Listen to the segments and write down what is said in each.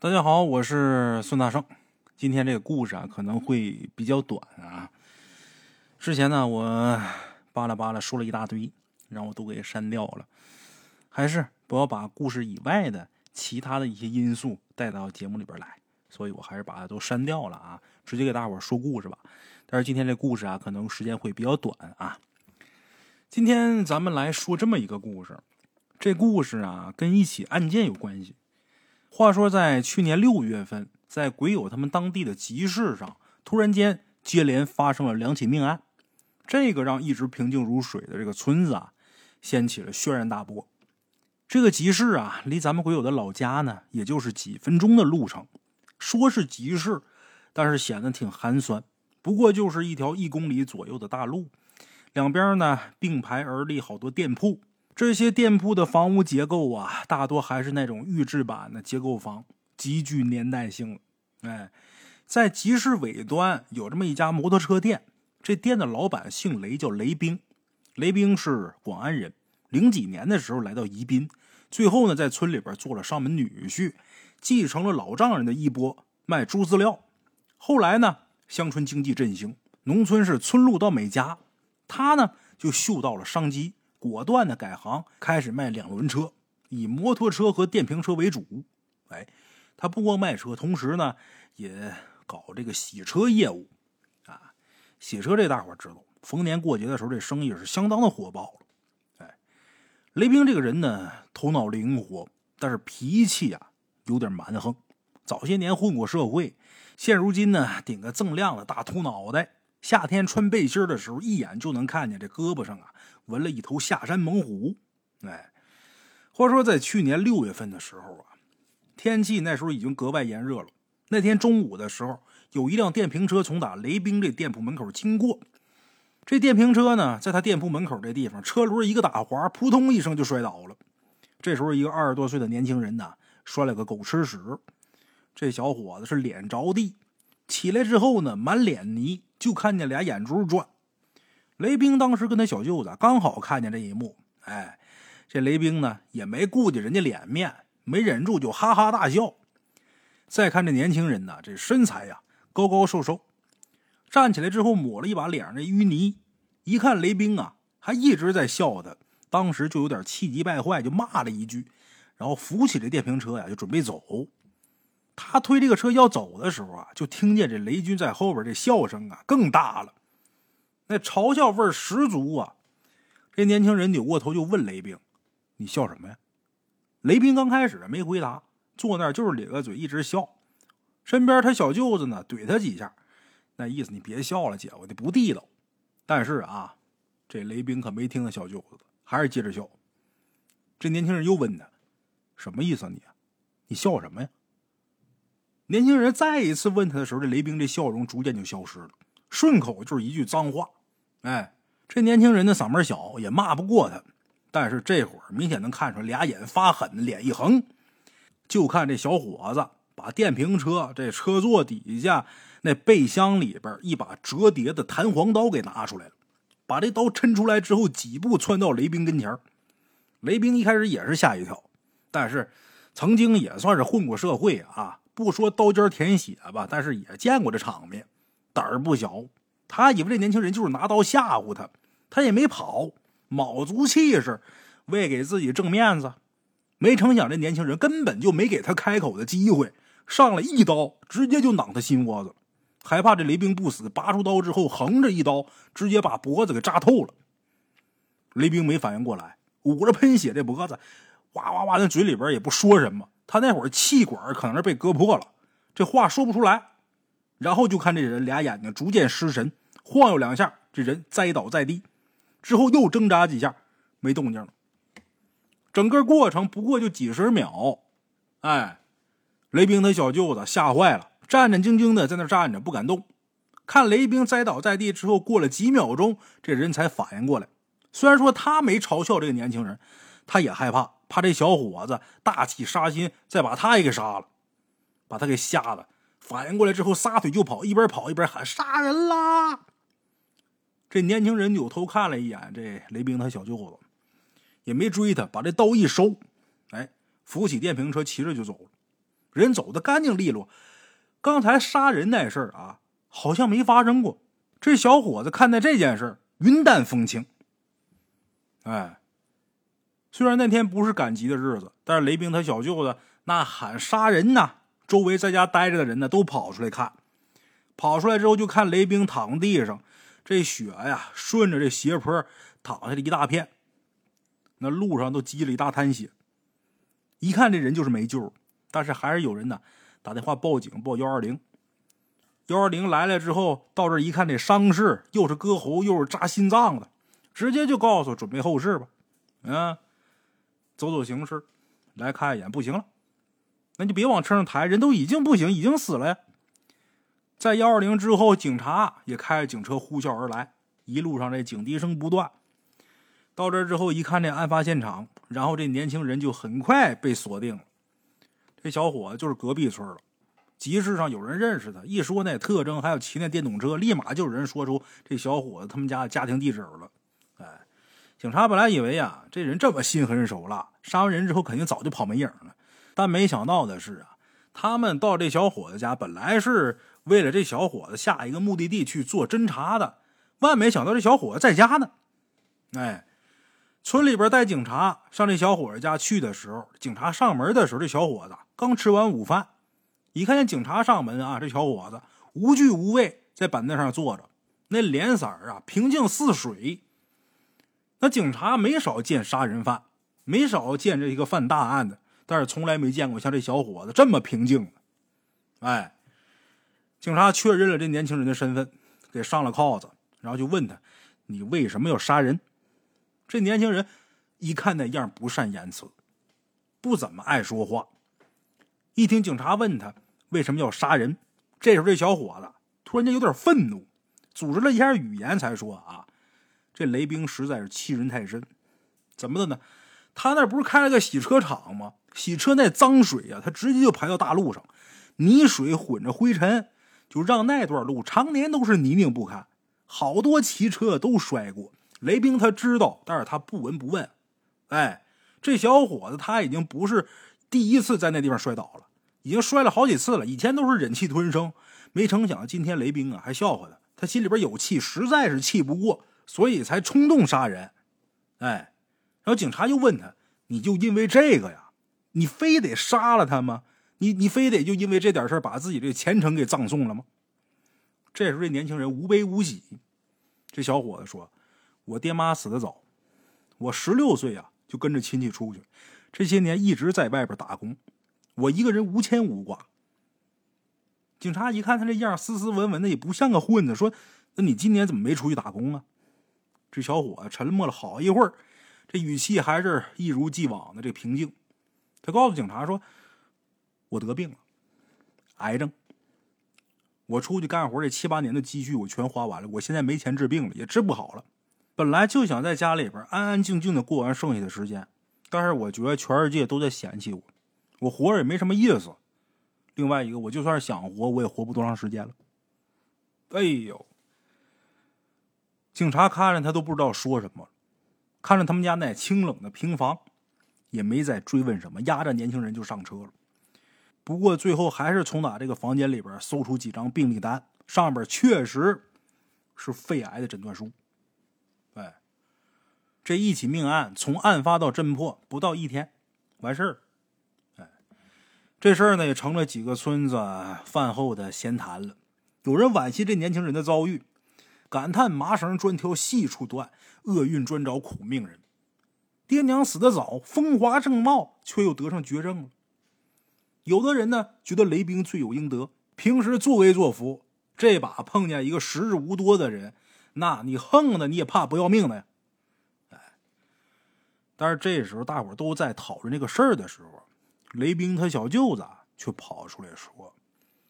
大家好，我是孙大圣。今天这个故事啊，可能会比较短啊。之前呢，我巴拉巴拉说了一大堆，让我都给删掉了。还是不要把故事以外的其他的一些因素带到节目里边来，所以我还是把它都删掉了啊，直接给大伙说故事吧。但是今天这故事啊，可能时间会比较短啊。今天咱们来说这么一个故事，这故事啊，跟一起案件有关系。话说，在去年六月份，在鬼友他们当地的集市上，突然间接连发生了两起命案，这个让一直平静如水的这个村子啊，掀起了轩然大波。这个集市啊，离咱们鬼友的老家呢，也就是几分钟的路程。说是集市，但是显得挺寒酸。不过就是一条一公里左右的大路，两边呢并排而立好多店铺。这些店铺的房屋结构啊，大多还是那种预制板的结构房，极具年代性。哎，在集市尾端有这么一家摩托车店，这店的老板姓雷，叫雷兵。雷兵是广安人，零几年的时候来到宜宾，最后呢在村里边做了上门女婿，继承了老丈人的衣钵，卖猪饲料。后来呢，乡村经济振兴，农村是村路到每家，他呢就嗅到了商机。果断的改行，开始卖两轮车，以摩托车和电瓶车为主。哎，他不光卖车，同时呢也搞这个洗车业务。啊，洗车这大伙知道，逢年过节的时候，这生意是相当的火爆。哎，雷兵这个人呢，头脑灵活，但是脾气啊有点蛮横。早些年混过社会，现如今呢顶个锃亮的大秃脑袋。夏天穿背心的时候，一眼就能看见这胳膊上啊纹了一头下山猛虎。哎，话说在去年六月份的时候啊，天气那时候已经格外炎热了。那天中午的时候，有一辆电瓶车从打雷兵这店铺门口经过。这电瓶车呢，在他店铺门口这地方，车轮一个打滑，扑通一声就摔倒了。这时候，一个二十多岁的年轻人呢，摔了个狗吃屎。这小伙子是脸着地，起来之后呢，满脸泥。就看见俩眼珠转，雷兵当时跟他小舅子刚好看见这一幕，哎，这雷兵呢也没顾及人家脸面，没忍住就哈哈大笑。再看这年轻人呢，这身材呀高高瘦瘦，站起来之后抹了一把脸上的淤泥，一看雷兵啊还一直在笑他，当时就有点气急败坏，就骂了一句，然后扶起这电瓶车呀就准备走。他推这个车要走的时候啊，就听见这雷军在后边这笑声啊更大了，那嘲笑味十足啊！这年轻人扭过头就问雷兵：“你笑什么呀？”雷兵刚开始没回答，坐那儿就是咧个嘴一直笑。身边他小舅子呢怼他几下，那意思你别笑了，姐夫的不地道。但是啊，这雷兵可没听他小舅子，还是接着笑。这年轻人又问他：“什么意思啊你？你笑什么呀？”年轻人再一次问他的时候，这雷兵这笑容逐渐就消失了，顺口就是一句脏话。哎，这年轻人的嗓门小，也骂不过他。但是这会儿明显能看出来，俩眼发狠，脸一横。就看这小伙子把电瓶车这车座底下那备箱里边一把折叠的弹簧刀给拿出来了，把这刀抻出来之后，几步窜到雷兵跟前雷兵一开始也是吓一跳，但是曾经也算是混过社会啊。不说刀尖舔血吧，但是也见过这场面，胆儿不小。他以为这年轻人就是拿刀吓唬他，他也没跑，卯足气势，为给自己挣面子。没成想这年轻人根本就没给他开口的机会，上来一刀，直接就攮他心窝子。害怕这雷兵不死，拔出刀之后，横着一刀，直接把脖子给扎透了。雷兵没反应过来，捂着喷血的脖子，哇哇哇，那嘴里边也不说什么。他那会儿气管可能是被割破了，这话说不出来。然后就看这人俩眼睛逐渐失神，晃悠两下，这人栽倒在地，之后又挣扎几下，没动静了。整个过程不过就几十秒。哎，雷兵他小舅子吓坏了，战战兢兢的在那站着不敢动。看雷兵栽倒在地之后，过了几秒钟，这人才反应过来。虽然说他没嘲笑这个年轻人，他也害怕。怕这小伙子大起杀心，再把他也给杀了，把他给吓得反应过来之后，撒腿就跑，一边跑一边喊：“杀人啦！”这年轻人扭头看了一眼这雷兵他小舅子，也没追他，把这刀一收，哎，扶起电瓶车，骑着就走了。人走的干净利落。刚才杀人那事儿啊，好像没发生过。这小伙子看待这件事云淡风轻。哎，虽然那天不是赶集的日子，但是雷兵他小舅子那喊杀人呐，周围在家待着的人呢都跑出来看。跑出来之后就看雷兵躺地上，这血呀顺着这斜坡淌下来一大片，那路上都积了一大滩血。一看这人就是没救，但是还是有人呢打电话报警报幺二零。幺二零来了之后，到这一看，这伤势又是割喉又是扎心脏的，直接就告诉准备后事吧。嗯，走走形势，来看一眼，不行了，那就别往车上抬，人都已经不行，已经死了呀。在幺二零之后，警察也开着警车呼啸而来，一路上这警笛声不断。到这之后，一看这案发现场，然后这年轻人就很快被锁定了。这小伙子就是隔壁村了，集市上有人认识他，一说那特征，还有骑那电动车，立马就有人说出这小伙子他们家的家庭地址了。警察本来以为呀，这人这么心狠手辣，杀完人之后肯定早就跑没影了，但没想到的是啊，他们到这小伙子家本来是。为了这小伙子下一个目的地去做侦查的，万没想到这小伙子在家呢。哎，村里边带警察上这小伙子家去的时候，警察上门的时候，这小伙子刚吃完午饭，一看见警察上门啊，这小伙子无惧无畏，在板凳上坐着，那脸色啊平静似水。那警察没少见杀人犯，没少见这一个犯大案的，但是从来没见过像这小伙子这么平静哎。警察确认了这年轻人的身份，给上了铐子，然后就问他：“你为什么要杀人？”这年轻人一看那样不善言辞，不怎么爱说话。一听警察问他为什么要杀人，这时候这小伙子突然间有点愤怒，组织了一下语言才说：“啊，这雷兵实在是欺人太甚。怎么的呢？他那不是开了个洗车厂吗？洗车那脏水呀，他直接就排到大路上，泥水混着灰尘。”就让那段路常年都是泥泞不堪，好多骑车都摔过。雷兵他知道，但是他不闻不问。哎，这小伙子他已经不是第一次在那地方摔倒了，已经摔了好几次了。以前都是忍气吞声，没成想今天雷兵啊还笑话他，他心里边有气，实在是气不过，所以才冲动杀人。哎，然后警察又问他：“你就因为这个呀？你非得杀了他吗？”你你非得就因为这点事把自己这前程给葬送了吗？这时候这年轻人无悲无喜。这小伙子说：“我爹妈死的早，我十六岁啊就跟着亲戚出去，这些年一直在外边打工，我一个人无牵无挂。”警察一看他这样斯斯文文的，也不像个混子，说：“那你今年怎么没出去打工啊？”这小伙沉默了好一会儿，这语气还是一如既往的这平静。他告诉警察说。我得病了，癌症。我出去干活这七八年的积蓄我全花完了，我现在没钱治病了，也治不好了。本来就想在家里边安安静静的过完剩下的时间，但是我觉得全世界都在嫌弃我，我活着也没什么意思。另外一个，我就算是想活，我也活不多长时间了。哎呦！警察看着他都不知道说什么，看着他们家那清冷的平房，也没再追问什么，押着年轻人就上车了。不过最后还是从哪这个房间里边搜出几张病历单，上边确实是肺癌的诊断书。哎，这一起命案从案发到侦破不到一天，完事儿。哎，这事儿呢也成了几个村子饭后的闲谈了。有人惋惜这年轻人的遭遇，感叹麻绳专挑细处断，厄运专找苦命人。爹娘死得早，风华正茂，却又得上绝症了。有的人呢觉得雷兵罪有应得，平时作威作福，这把碰见一个时日无多的人，那你横的你也怕不要命的呀。哎，但是这时候大伙都在讨论这个事儿的时候，雷兵他小舅子却跑出来说：“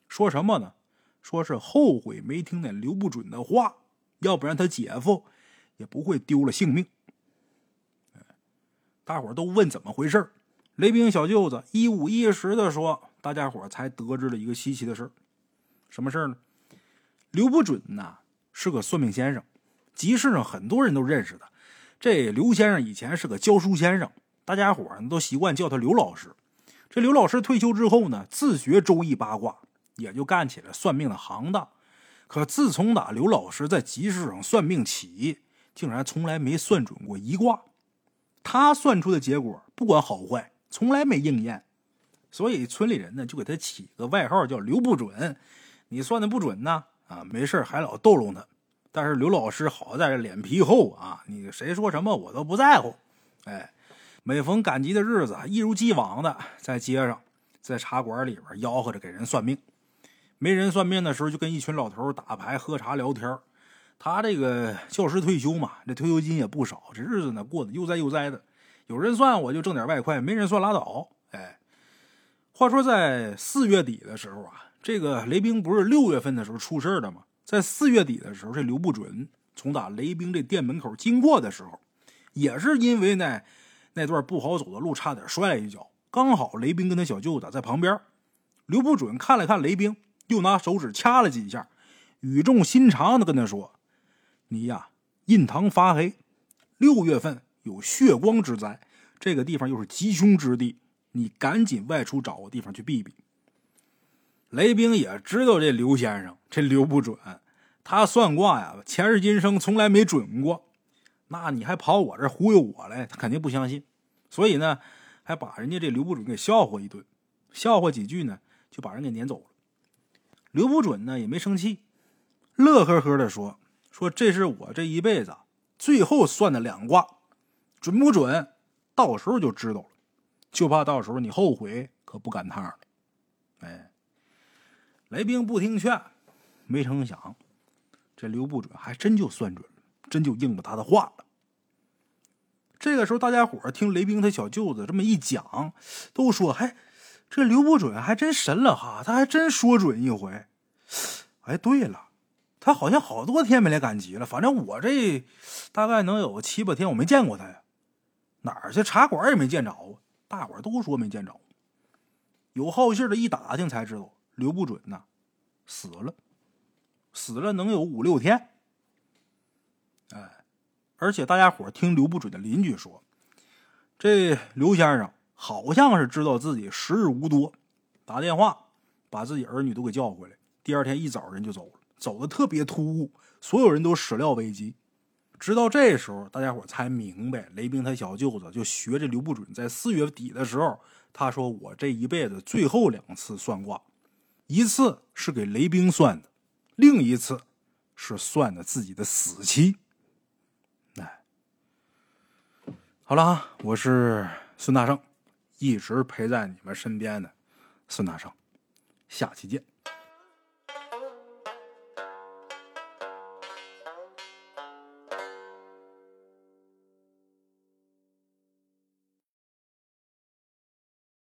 说什么呢？说是后悔没听那刘不准的话，要不然他姐夫也不会丢了性命。”大伙都问怎么回事雷兵小舅子一五一十的说：“大家伙才得知了一个稀奇的事什么事呢？刘不准呐是个算命先生，集市上很多人都认识他。这刘先生以前是个教书先生，大家伙都习惯叫他刘老师。这刘老师退休之后呢，自学周易八卦，也就干起了算命的行当。可自从打刘老师在集市上算命起，竟然从来没算准过一卦。他算出的结果，不管好坏，从来没应验。所以村里人呢，就给他起个外号叫刘不准。你算的不准呢，啊，没事还老逗弄他。但是刘老师好在这脸皮厚啊，你谁说什么我都不在乎。哎，每逢赶集的日子，一如既往的在街上、在茶馆里边吆喝着给人算命。没人算命的时候，就跟一群老头打牌、喝茶、聊天。他这个教师退休嘛，这退休金也不少，这日子呢过得悠哉悠哉的。有人算我就挣点外快，没人算拉倒。哎，话说在四月底的时候啊，这个雷兵不是六月份的时候出事的吗？在四月底的时候，这刘不准从打雷兵这店门口经过的时候，也是因为呢那段不好走的路，差点摔了一跤。刚好雷兵跟他小舅子在旁边，刘不准看了看雷兵，又拿手指掐了几下，语重心长的跟他说：“你呀，印堂发黑，六月份有血光之灾，这个地方又是吉凶之地，你赶紧外出找个地方去避避。”雷兵也知道这刘先生这刘不准，他算卦呀，前世今生从来没准过。那你还跑我这忽悠我来，他肯定不相信。所以呢，还把人家这刘不准给笑话一顿，笑话几句呢，就把人给撵走了。刘不准呢也没生气，乐呵呵的说：“说这是我这一辈子最后算的两卦，准不准，到时候就知道了。就怕到时候你后悔，可不赶趟了。”哎。雷兵不听劝，没成想，这刘不准还真就算准了，真就应了他的话了。这个时候，大家伙听雷兵他小舅子这么一讲，都说：“还这刘不准还真神了哈，他还真说准一回。”哎，对了，他好像好多天没来赶集了，反正我这大概能有七八天，我没见过他呀。哪儿去茶馆也没见着啊，大伙都说没见着。有好信的一打听才知道。刘不准呐，死了，死了能有五六天。哎，而且大家伙听刘不准的邻居说，这刘先生好像是知道自己时日无多，打电话把自己儿女都给叫回来。第二天一早人就走了，走的特别突兀，所有人都始料未及。直到这时候，大家伙才明白，雷兵他小舅子就学着刘不准，在四月底的时候，他说：“我这一辈子最后两次算卦。”一次是给雷兵算的，另一次是算的自己的死期。哎，好了啊，我是孙大圣，一直陪在你们身边的孙大圣，下期见。